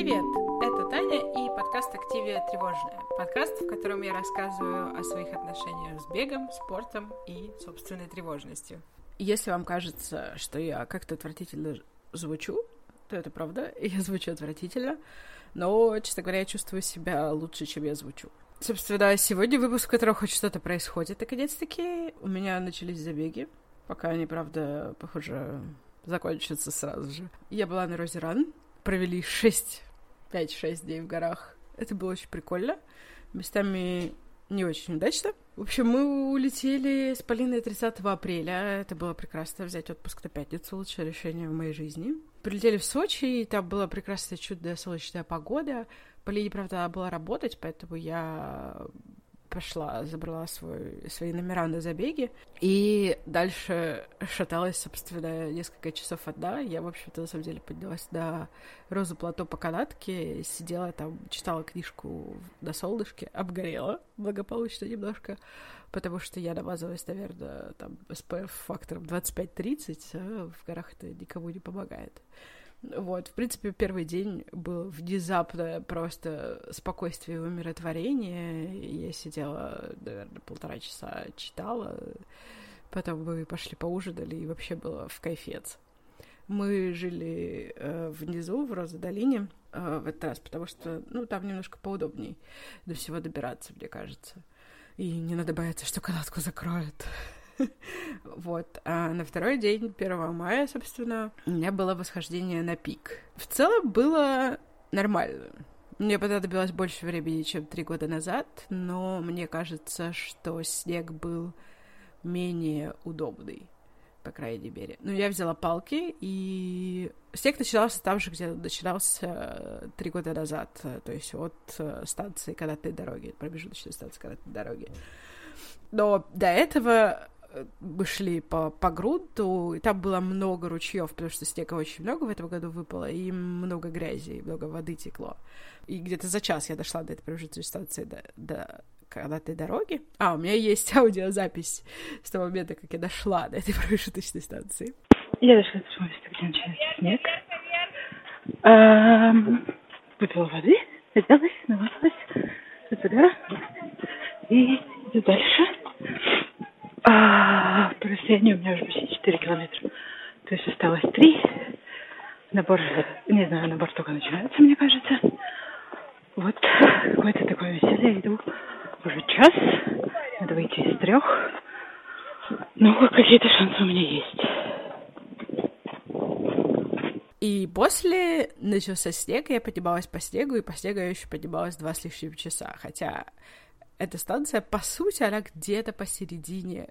Привет! Это Таня и подкаст «Активия тревожная». Подкаст, в котором я рассказываю о своих отношениях с бегом, спортом и собственной тревожностью. Если вам кажется, что я как-то отвратительно звучу, то это правда, я звучу отвратительно, но, честно говоря, я чувствую себя лучше, чем я звучу. Собственно, сегодня выпуск, в котором хоть что-то происходит, наконец-таки. У меня начались забеги, пока они, правда, похоже, закончатся сразу же. Я была на Розеран, провели 6, 5-6 дней в горах. Это было очень прикольно. Местами не очень удачно. В общем, мы улетели с Полиной 30 апреля. Это было прекрасно. Взять отпуск на пятницу. Лучшее решение в моей жизни. Прилетели в Сочи, и там была прекрасная чудная солнечная погода. Полине, правда, была работать, поэтому я пошла, забрала свой, свои номера на забеги, и дальше шаталась, собственно, несколько часов одна. Я, в общем-то, на самом деле поднялась на розу плато по канатке, сидела там, читала книжку на солнышке, обгорела благополучно немножко, потому что я намазалась, наверное, там, SPF-фактором 25-30, а в горах это никому не помогает. Вот, в принципе, первый день был внезапно просто спокойствие и умиротворение. Я сидела, наверное, полтора часа читала, потом мы пошли поужинали, и вообще было в кайфец. Мы жили э, внизу, в Роза-долине, э, в этот раз, потому что, ну, там немножко поудобней до всего добираться, мне кажется. И не надо бояться, что канатку закроют. Вот. А на второй день, 1 мая, собственно, у меня было восхождение на пик. В целом было нормально. Мне понадобилось больше времени, чем три года назад, но мне кажется, что снег был менее удобный, по крайней мере. Ну, я взяла палки, и снег начинался там же, где начинался э, три года назад, то есть от э, станции канатной дороги, промежуточной станции канатной дороги. Но до этого мы шли по, по грунту, и там было много ручьев, потому что снега очень много в этом году выпало, и много грязи, и много воды текло. И где-то за час я дошла до этой промежуточной станции, до, до канатной дороги. А, у меня есть аудиозапись с того момента, как я дошла до этой промежуточной станции. Я дошла до того места, где начинается снег. А, выпила воды, оделась, намазалась, и иду дальше. А, по расстоянию у меня уже почти 4 километра. То есть осталось 3. Набор, не знаю, набор только начинается, мне кажется. Вот какое-то такое веселье. Иду уже час. Надо выйти из трех. Ну, какие-то шансы у меня есть. И после начался снег, я поднималась по снегу, и по снегу я еще поднималась два с лишним часа. Хотя эта станция, по сути, она где-то посередине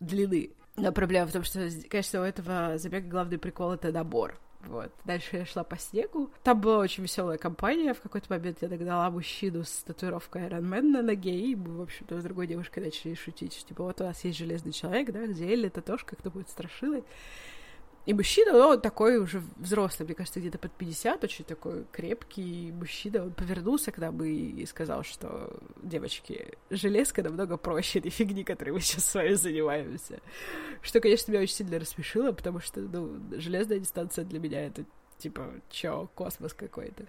длины. Но проблема в том, что, конечно, у этого забега главный прикол — это набор. Вот. Дальше я шла по снегу. Там была очень веселая компания. В какой-то момент я догнала мужчину с татуировкой Iron Man на ноге, и мы, в общем-то, с другой девушкой начали шутить, типа, вот у нас есть железный человек, да, где Элли Татошка, кто будет страшилой. И мужчина, ну, он такой уже взрослый, мне кажется, где-то под 50, очень такой крепкий мужчина. Он повернулся к нам и сказал, что, девочки, железка намного проще этой фигни, которой мы сейчас с вами занимаемся. Что, конечно, меня очень сильно рассмешило, потому что, ну, железная дистанция для меня это типа, чё, космос какой-то.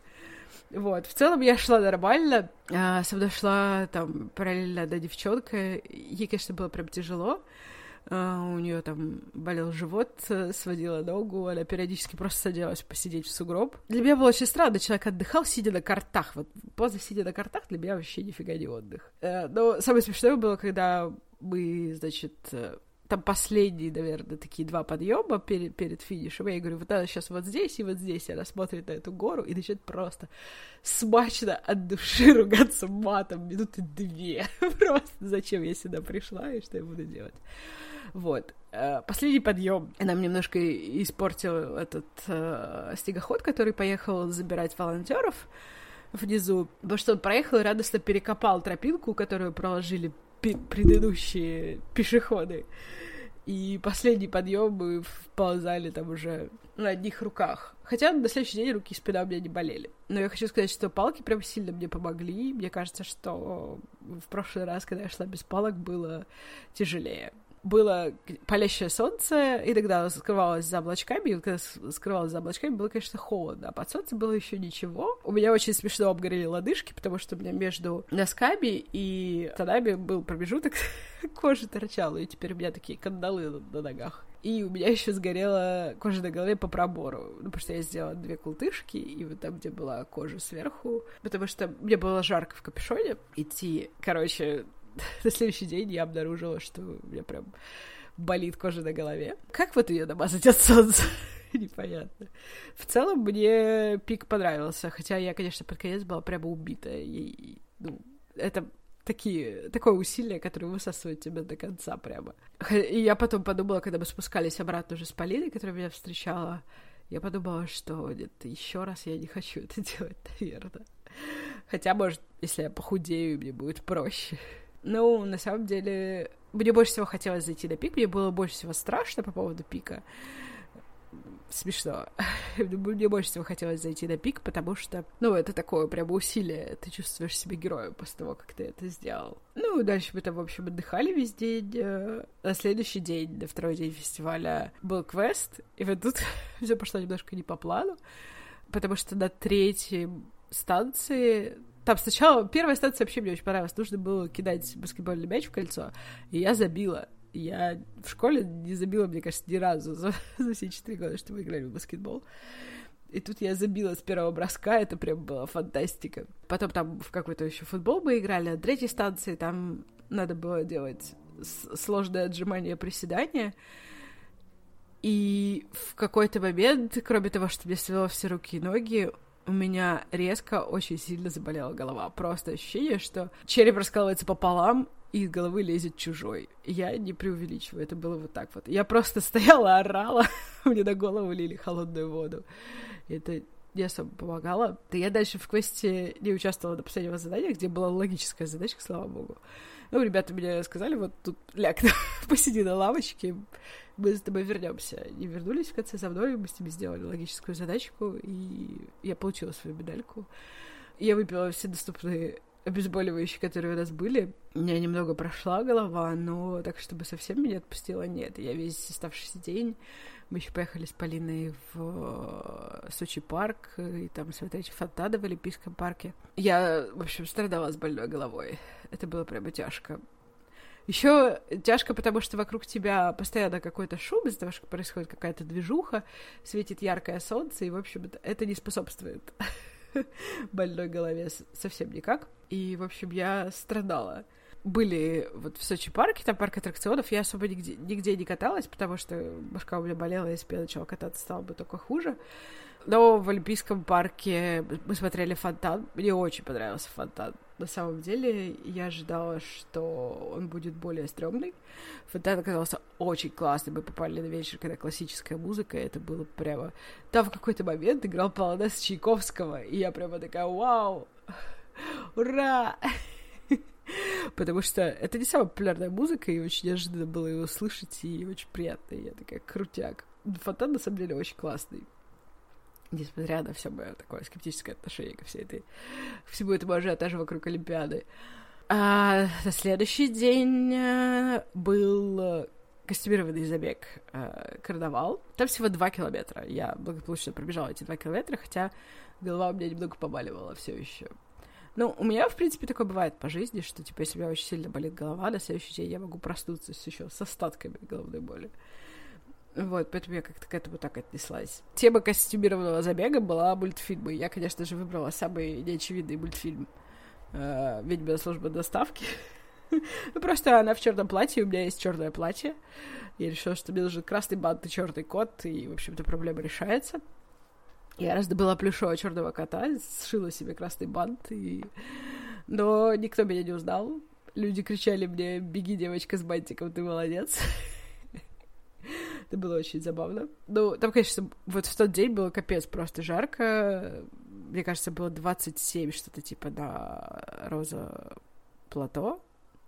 Вот, в целом я шла нормально, а, со мной шла там параллельно одна девчонка, ей, конечно, было прям тяжело, у нее там болел живот, э, сводила ногу, она периодически просто садилась посидеть в сугроб. Для меня было очень странно, человек отдыхал, сидя на картах. Вот поза сидя на картах для меня вообще нифига не отдых. Uh, но самое смешное было, когда мы, значит, э, там последние, наверное, такие два подъема перед, перед финишем. Я говорю, вот надо сейчас вот здесь и вот здесь. Она смотрит на эту гору и начинает просто смачно от души ругаться матом минуты две. просто зачем я сюда пришла и что я буду делать. Вот. Э, последний подъем нам немножко испортил этот э, снегоход, который поехал забирать волонтеров внизу, потому что он проехал и радостно перекопал тропинку, которую проложили предыдущие пешеходы. И последний подъем мы вползали там уже на одних руках. Хотя на следующий день руки и спина у меня не болели. Но я хочу сказать, что палки прям сильно мне помогли. Мне кажется, что в прошлый раз, когда я шла без палок, было тяжелее. Было палящее солнце, иногда скрывалось за облачками, и когда скрывалось за облачками, было, конечно, холодно, а под солнцем было еще ничего. У меня очень смешно обгорели лодыжки, потому что у меня между носками и штанами был промежуток, кожа торчала, и теперь у меня такие кандалы на ногах. И у меня еще сгорела кожа на голове по пробору. Ну, потому что я сделала две култышки, и вот там, где была кожа сверху, потому что мне было жарко в капюшоне идти. Короче, на следующий день я обнаружила, что у меня прям болит кожа на голове. Как вот ее намазать от солнца? Непонятно. В целом мне пик понравился, хотя я, конечно, под конец была прямо убита. И, ну, это такие, такое усилие, которое высасывает тебя до конца прямо. И я потом подумала, когда мы спускались обратно уже с Полиной, которая меня встречала, я подумала, что нет, еще раз я не хочу это делать, наверное. Хотя, может, если я похудею, мне будет проще. Ну, на самом деле, мне больше всего хотелось зайти на пик, мне было больше всего страшно по поводу пика. Смешно. Мне больше всего хотелось зайти на пик, потому что, ну, это такое прямо усилие. Ты чувствуешь себя героем после того, как ты это сделал. Ну, дальше мы там, в общем, отдыхали весь день. Э, на следующий день, на второй день фестиваля, был квест. И вот тут все пошло немножко не по плану, потому что на третьей станции там сначала первая станция вообще мне очень понравилась. Нужно было кидать баскетбольный мяч в кольцо, и я забила. Я в школе не забила, мне кажется, ни разу за, за все четыре года, что мы играли в баскетбол. И тут я забила с первого броска, это прям была фантастика. Потом там в какой-то еще футбол мы играли, на третьей станции там надо было делать сложное отжимание приседания. И в какой-то момент, кроме того, что мне свело все руки и ноги, у меня резко очень сильно заболела голова. Просто ощущение, что череп раскалывается пополам, и из головы лезет чужой. Я не преувеличиваю, это было вот так вот. Я просто стояла, орала, мне на голову лили холодную воду. Это не особо помогало. Да я дальше в квесте не участвовала до последнего задания, где была логическая задачка, слава богу. Ну, ребята мне сказали, вот тут ляг, посиди на лавочке, мы с тобой вернемся. И вернулись в конце за мной, мы с ними сделали логическую задачку, и я получила свою медальку. Я выпила все доступные обезболивающие, которые у нас были. У меня немного прошла голова, но так, чтобы совсем меня отпустила, нет. Я весь оставшийся день мы еще поехали с Полиной в Сочи парк, и там смотреть фонтаны в Олимпийском парке. Я, в общем, страдала с больной головой. Это было прямо тяжко. Еще тяжко, потому что вокруг тебя постоянно какой-то шум, из-за того, что происходит какая-то движуха, светит яркое солнце, и, в общем, это не способствует больной голове совсем никак. И, в общем, я страдала. Были вот в Сочи парке, там парк аттракционов, я особо нигде, нигде не каталась, потому что башка у меня болела, если бы я начала кататься, стало бы только хуже. Но в Олимпийском парке мы смотрели фонтан. Мне очень понравился фонтан. На самом деле, я ожидала, что он будет более стрёмный. Фонтан оказался очень классный. Мы попали на вечер, когда классическая музыка, это было прямо... Там в какой-то момент играл полонез Чайковского, и я прямо такая, вау, ура! Потому что это не самая популярная музыка, и очень неожиданно было его слышать, и очень приятно. И я такая, крутяк. Фонтан, на самом деле, очень классный несмотря на все мое такое скептическое отношение ко всей этой, всему этому ажиотажу вокруг Олимпиады. А на следующий день э, был костюмированный забег э, карнавал. Там всего два километра. Я благополучно пробежала эти два километра, хотя голова у меня немного побаливала все еще. Ну, у меня, в принципе, такое бывает по жизни, что, типа, если у меня очень сильно болит голова, на следующий день я могу проснуться еще с остатками головной боли. Вот, поэтому я как-то к этому так отнеслась. Тема костюмированного забега была мультфильмы. Я, конечно же, выбрала самый неочевидный мультфильм э, «Ведьмина служба доставки». ну, просто она в черном платье, у меня есть черное платье. Я решила, что мне нужен красный бант и черный кот, и, в общем-то, проблема решается. Я раздобыла плюшевого черного кота, сшила себе красный бант, и... но никто меня не узнал. Люди кричали мне «Беги, девочка с бантиком, ты молодец!» Это было очень забавно. Ну, там, конечно, вот в тот день было капец просто жарко. Мне кажется, было 27, что-то типа на Роза Плато.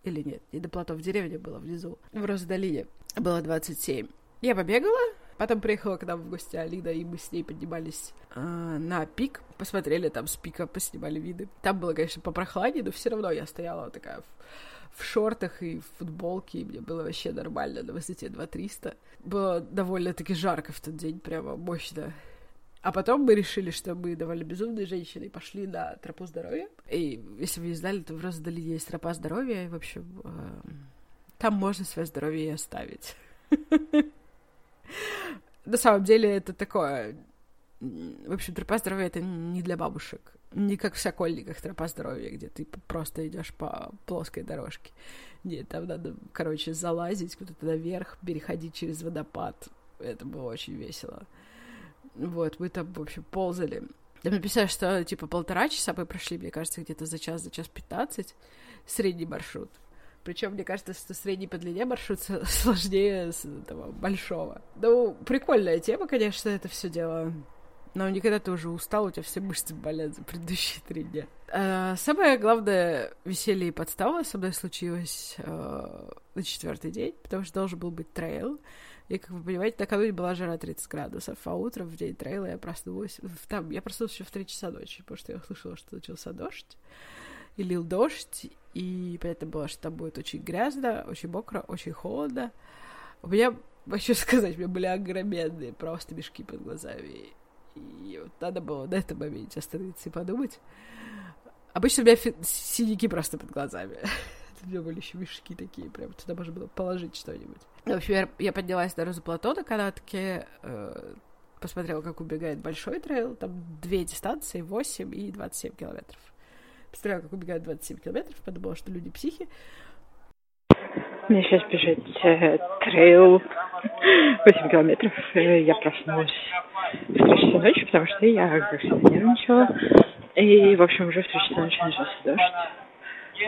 Или нет, не до Плато, в деревне было внизу. В Роза Долине было 27. Я побегала, Потом приехала к нам в гости Алина, и мы с ней поднимались э, на пик, посмотрели там с пика, поснимали виды. Там было, конечно, попрохладнее, но все равно я стояла такая в, в шортах и в футболке, и мне было вообще нормально на высоте 2300. Было довольно-таки жарко в тот день, прямо мощно. А потом мы решили, что мы довольно безумные женщины и пошли на тропу здоровья. И если вы не знали, то в Роздолине есть тропа здоровья, и, в общем, э, там можно свое здоровье и оставить. На самом деле это такое... В общем, тропа здоровья — это не для бабушек. Не как в Сокольниках тропа здоровья, где ты просто идешь по плоской дорожке. Нет, там надо, короче, залазить куда-то наверх, переходить через водопад. Это было очень весело. Вот, мы там, в общем, ползали. Там написали, что, типа, полтора часа мы прошли, мне кажется, где-то за час, за час пятнадцать средний маршрут. Причем, мне кажется, что средний по длине маршрут сложнее этого большого. Ну, прикольная тема, конечно, это все дело. Но никогда ты уже устал, у тебя все мышцы болят за предыдущие три дня. А, самое главное веселье и подстава со мной случилось а, на четвертый день, потому что должен был быть трейл. И, как вы понимаете, накануне была жара 30 градусов, а утром в день трейла я проснулась... Там, я проснулась еще в 3 часа ночи, потому что я услышала, что начался дождь, и лил дождь, и понятно было, что там будет очень грязно, очень мокро, очень холодно. У меня, хочу сказать, у меня были огроменные просто мешки под глазами. И вот надо было на этом моменте остановиться и подумать. Обычно у меня фи- синяки просто под глазами. У меня были еще мешки такие, прям туда можно было положить что-нибудь. В общем, я поднялась на Розу Плато на канатке, э, посмотрела, как убегает большой трейл, там две дистанции, 8 и 27 километров. Посмотрела, как убегает 27 километров, подумала, что люди психи. Мне сейчас бежать э, трейл 8 километров. Э, я проснулась в 3 часа ночи, потому что я, как всегда, нервничала. И, в общем, уже в 3 часа ночи начался дождь.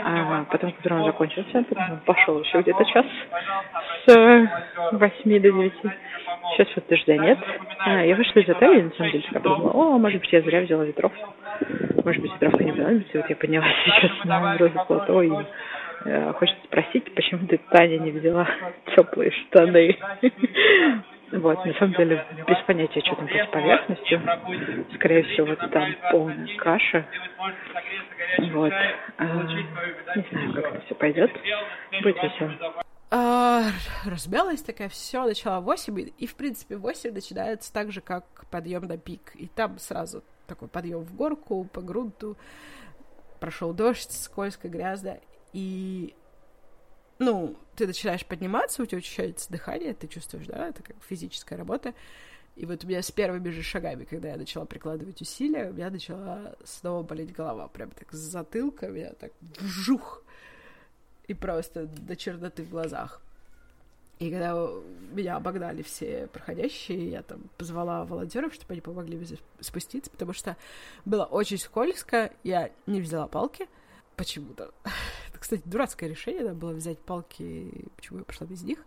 А потом, когда он закончился, потом пошел еще где-то час с восьми до девяти. Сейчас вот дождя нет. А, я вышла из отеля, на самом деле я подумала, о, может быть, я зря взяла ветровку. Может быть, ветровка не понадобится. Вот я поднялась сейчас на розу плато и э, хочется спросить, почему ты, Таня, не взяла теплые штаны. Вот, на самом деле, без понятия, что там под поверхностью. Скорее всего, там полная каша. Вот. А, не знаю, как это все пойдет. Будет весело. А, размялась такая, все, начала 8, и, в принципе, 8 начинается так же, как подъем на пик. И там сразу такой подъем в горку, по грунту, прошел дождь, скользко, грязно, и ну, ты начинаешь подниматься, у тебя учащается дыхание, ты чувствуешь, да, это как физическая работа. И вот у меня с первыми же шагами, когда я начала прикладывать усилия, у меня начала снова болеть голова. Прям так с затылка меня так вжух. И просто до черноты в глазах. И когда меня обогнали все проходящие, я там позвала волонтеров, чтобы они помогли мне спуститься, потому что было очень скользко, я не взяла палки почему-то. Кстати, дурацкое решение, надо было взять палки, почему я пошла без них.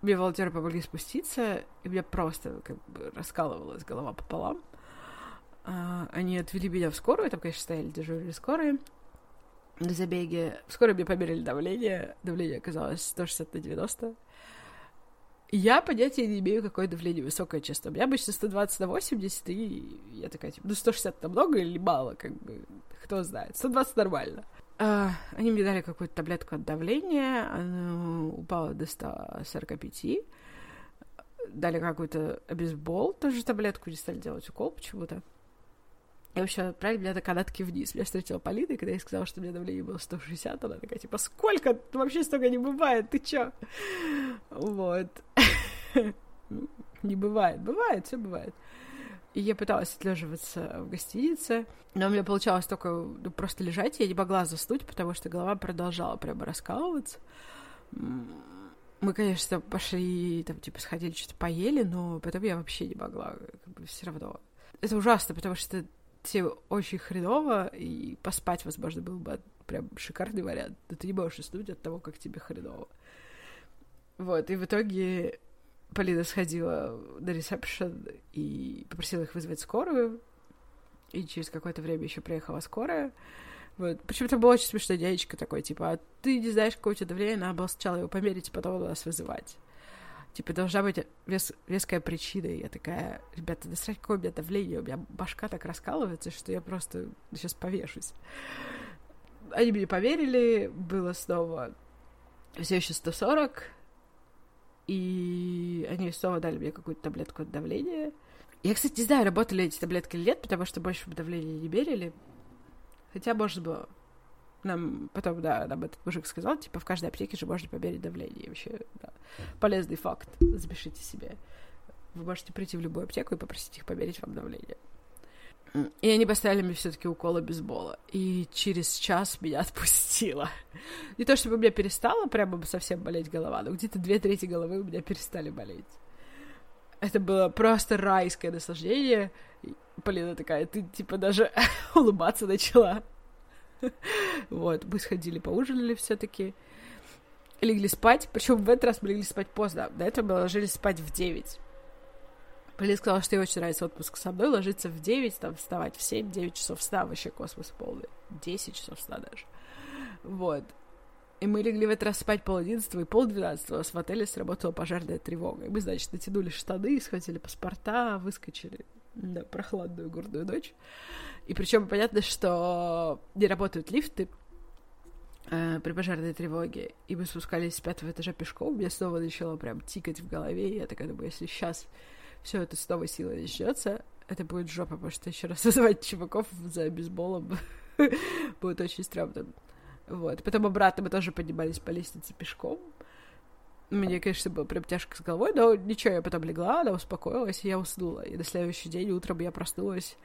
Мне волонтеры помогли спуститься, и меня просто как бы раскалывалась голова пополам. А, они отвели меня в скорую, там, конечно, стояли дежурили скорые на забеге. В скорой мне померили давление, давление оказалось 160 на 90. Я понятия не имею, какое давление высокое, честно. У меня обычно 120 на 80, и я такая, типа, ну 160 это много или мало, как бы, кто знает. 120 нормально. Uh, они мне дали какую-то таблетку от давления, она упала до 145. Дали какой-то обезбол, тоже таблетку, не стали делать укол почему-то. И вообще отправили меня на канатки вниз. Меня встретила Полина, и когда я сказала, что у меня давление было 160, она такая, типа, сколько? Вообще столько не бывает, ты чё? Вот. Не бывает. Бывает, все бывает. И я пыталась отлеживаться в гостинице, но у меня получалось только ну, просто лежать, я не могла заснуть, потому что голова продолжала прямо раскалываться. Мы, конечно, пошли, там, типа, сходили, что-то поели, но потом я вообще не могла, как бы, все равно. Это ужасно, потому что тебе очень хреново, и поспать, возможно, был бы прям шикарный вариант, но ты не можешь уснуть от того, как тебе хреново. Вот, и в итоге Полина сходила на ресепшн и попросила их вызвать скорую, и через какое-то время еще приехала скорая. Вот. Почему-то было очень смешно, дядечка такой, типа, а ты не знаешь, какое у тебя давление, надо было сначала его померить, а потом нас вызывать. Типа, должна быть вес, веская причина. И я такая, ребята, да срать, какое у меня давление, у меня башка так раскалывается, что я просто сейчас повешусь. Они мне поверили, было снова все еще 140, и они снова дали мне какую-то таблетку от давления. Я, кстати, не знаю, работали эти таблетки или нет, потому что больше давления не мерили. Хотя, может было. Нам потом, да, нам этот мужик сказал, типа, в каждой аптеке же можно померить давление. Вообще, да. Полезный факт. Запишите себе. Вы можете прийти в любую аптеку и попросить их померить вам давление. И они поставили мне все-таки уколы бейсбола. И через час меня отпустило. Не то чтобы у меня перестала прямо совсем болеть голова, но где-то две трети головы у меня перестали болеть. Это было просто райское наслаждение. Полина такая, ты типа даже улыбаться начала. Вот, мы сходили, поужинали все-таки. Легли спать. Причем в этот раз мы легли спать поздно. До этого мы ложились спать в 9. Полина сказала, что ей очень нравится отпуск со мной, ложиться в 9, там, вставать в 7-9 часов сна, вообще космос полный. 10 часов сна даже. Вот. И мы легли в этот раз спать пол одиннадцатого и пол двенадцатого. У нас в отеле сработала пожарная тревога. И мы, значит, натянули штаны, схватили паспорта, выскочили на прохладную горную ночь. И причем понятно, что не работают лифты э, при пожарной тревоге. И мы спускались с пятого этажа пешком. Мне снова начало прям тикать в голове. И я такая думаю, если сейчас все это снова сила начнется, это будет жопа, потому что еще раз вызывать чуваков за бейсболом будет очень стрёмно. Вот. Потом обратно мы тоже поднимались по лестнице пешком. Мне, конечно, было прям тяжко с головой, но ничего, я потом легла, она успокоилась, и я уснула. И на следующий день утром я проснулась.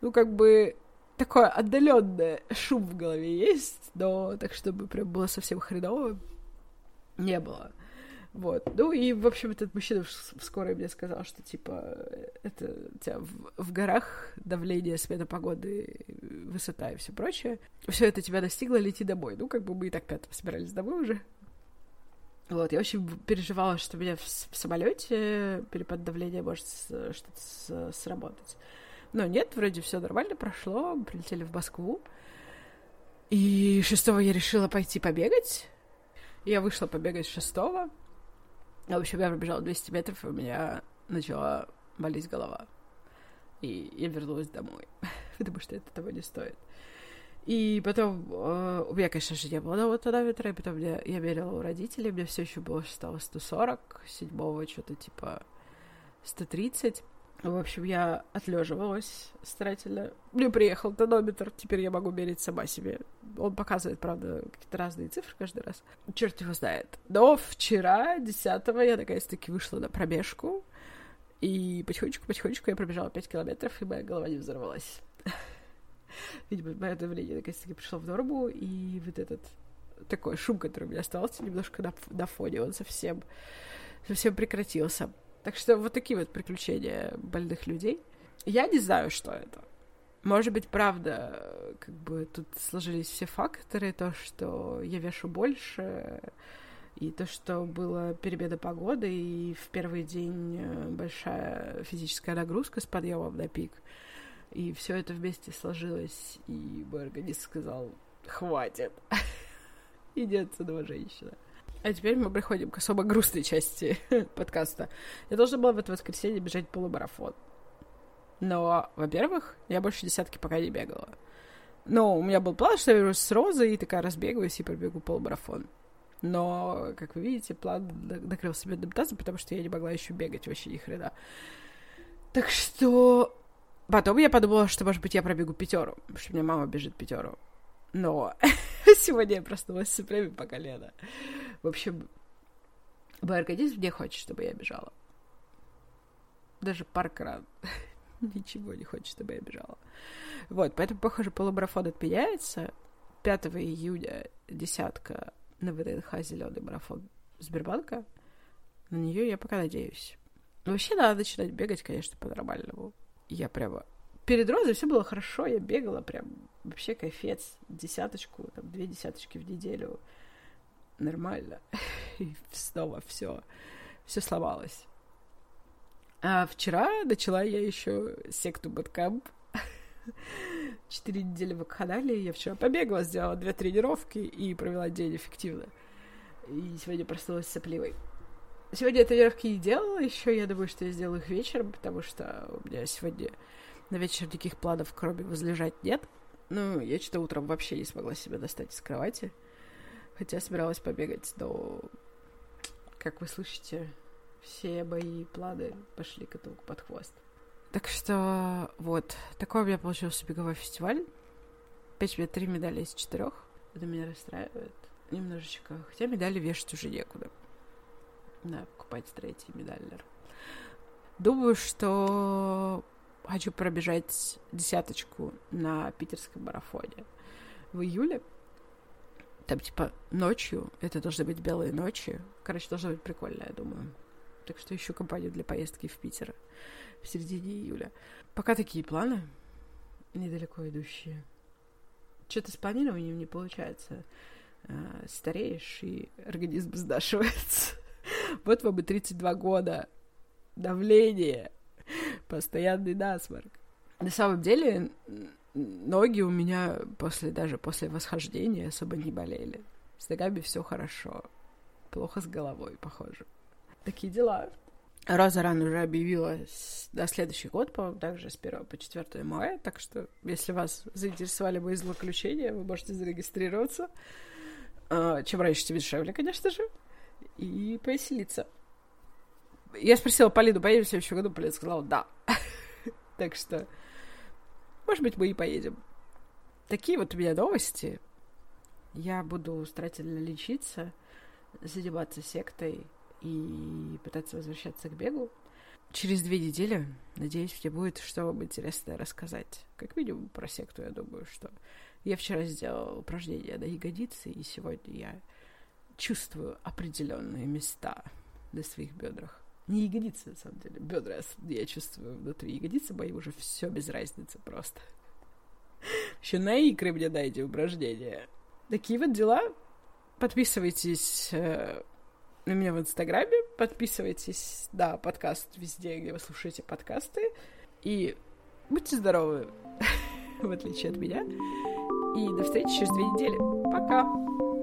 Ну, как бы такое отдаленное шум в голове есть, но так, чтобы прям было совсем хреново, не было. Вот. Ну и, в общем, этот мужчина в скорой мне сказал, что, типа, это у тебя в, в горах давление, смена погоды, высота и все прочее. Все это тебя достигло, лети домой. Ну, как бы мы и так пятого собирались домой уже. Вот, я очень переживала, что меня в, в самолете перепад давления может что-то сработать. Но нет, вроде все нормально прошло, мы прилетели в Москву. И шестого я решила пойти побегать. Я вышла побегать шестого. В общем, я пробежала 200 метров, и у меня начала болеть голова. И я вернулась домой, потому что это того не стоит. И потом э, у меня, конечно же, не было нового тонометра, и потом я, я мерила у родителей, мне все еще было стало 140, седьмого что-то типа 130. В общем, я отлеживалась старательно. Мне приехал тонометр, теперь я могу мерить сама себе. Он показывает, правда, какие-то разные цифры каждый раз. Черт его знает. Но вчера, 10 я наконец-таки вышла на пробежку. И потихонечку-потихонечку я пробежала 5 километров, и моя голова не взорвалась. Видимо, мое давление наконец-таки пришло в норму, и вот этот такой шум, который у меня остался немножко на, на фоне, он совсем, совсем прекратился. Так что вот такие вот приключения больных людей. Я не знаю, что это. Может быть, правда, как бы тут сложились все факторы, то, что я вешу больше, и то, что была перемена погоды, и в первый день э, большая физическая нагрузка с подъемом на пик. И все это вместе сложилось, и мой организм сказал, хватит, иди отсюда, женщина. А теперь мы приходим к особо грустной части подкаста. Я должна была в это воскресенье бежать полумарафон. Но, во-первых, я больше десятки пока не бегала. Но у меня был план, что я вернусь с Розой и такая разбегаюсь и пробегу полумарафон. Но, как вы видите, план накрылся бедным тазом, потому что я не могла еще бегать вообще ни хрена. Так что потом я подумала, что, может быть, я пробегу пятеру, потому что у меня мама бежит пятеру. Но сегодня я проснулась с цеплями по колено. В общем, мой организм не хочет, чтобы я бежала. Даже паркран ничего не хочет, чтобы я бежала. Вот, поэтому, похоже, полумарафон отменяется. 5 июня десятка на ВДНХ зеленый марафон Сбербанка. На нее я пока надеюсь. Вообще надо начинать бегать, конечно, по-нормальному. Я прямо перед розой все было хорошо, я бегала прям вообще кайфец, десяточку, там, две десяточки в неделю. Нормально. И снова все, все сломалось. А вчера начала я еще секту Бэткамп. Четыре недели в канале. Я вчера побегала, сделала две тренировки и провела день эффективно. И сегодня проснулась сопливой. Сегодня я тренировки не делала еще, я думаю, что я сделаю их вечером, потому что у меня сегодня на вечер никаких планов, кроме возлежать, нет. Ну, я что-то утром вообще не смогла себя достать из кровати. Хотя собиралась побегать, но, как вы слышите, все мои планы пошли коту под хвост. Так что вот, такой у меня получился беговой фестиваль. Опять мне три медали из четырех. Это меня расстраивает немножечко. Хотя медали вешать уже некуда. Надо покупать третий медаллер. Думаю, что хочу пробежать десяточку на питерском марафоне в июле. Там, типа, ночью. Это должны быть белые ночи. Короче, должно быть прикольно, я думаю. Так что ищу компанию для поездки в Питер в середине июля. Пока такие планы. Недалеко идущие. Что-то с планированием не получается. А, стареешь, и организм сдашивается. Вот вам и 32 года. Давление. Постоянный насморк. На самом деле, ноги у меня после даже после восхождения особо не болели. С ногами все хорошо. Плохо с головой, похоже. Такие дела. Роза Ран уже объявила на следующий год, по-моему, также с 1 по 4 мая, так что, если вас заинтересовали мои злоключения, вы можете зарегистрироваться. А, чем раньше, тем дешевле, конечно же. И повеселиться. Я спросила Полину, поедем в следующем году? Полина сказала, да. так что, может быть, мы и поедем. Такие вот у меня новости. Я буду старательно лечиться, заниматься сектой и пытаться возвращаться к бегу. Через две недели, надеюсь, мне будет что вам интересное рассказать. Как минимум про секту, я думаю, что я вчера сделала упражнение на ягодицы, и сегодня я чувствую определенные места на своих бедрах. Не ягодицы, на самом деле, бедра я чувствую внутри. Ягодицы мои уже все без разницы просто. Еще на икры мне дайте упражнения. Такие вот дела. Подписывайтесь э, на меня в Инстаграме, подписывайтесь на подкаст везде, где вы слушаете подкасты. И будьте здоровы, в отличие от меня. И до встречи через две недели. Пока!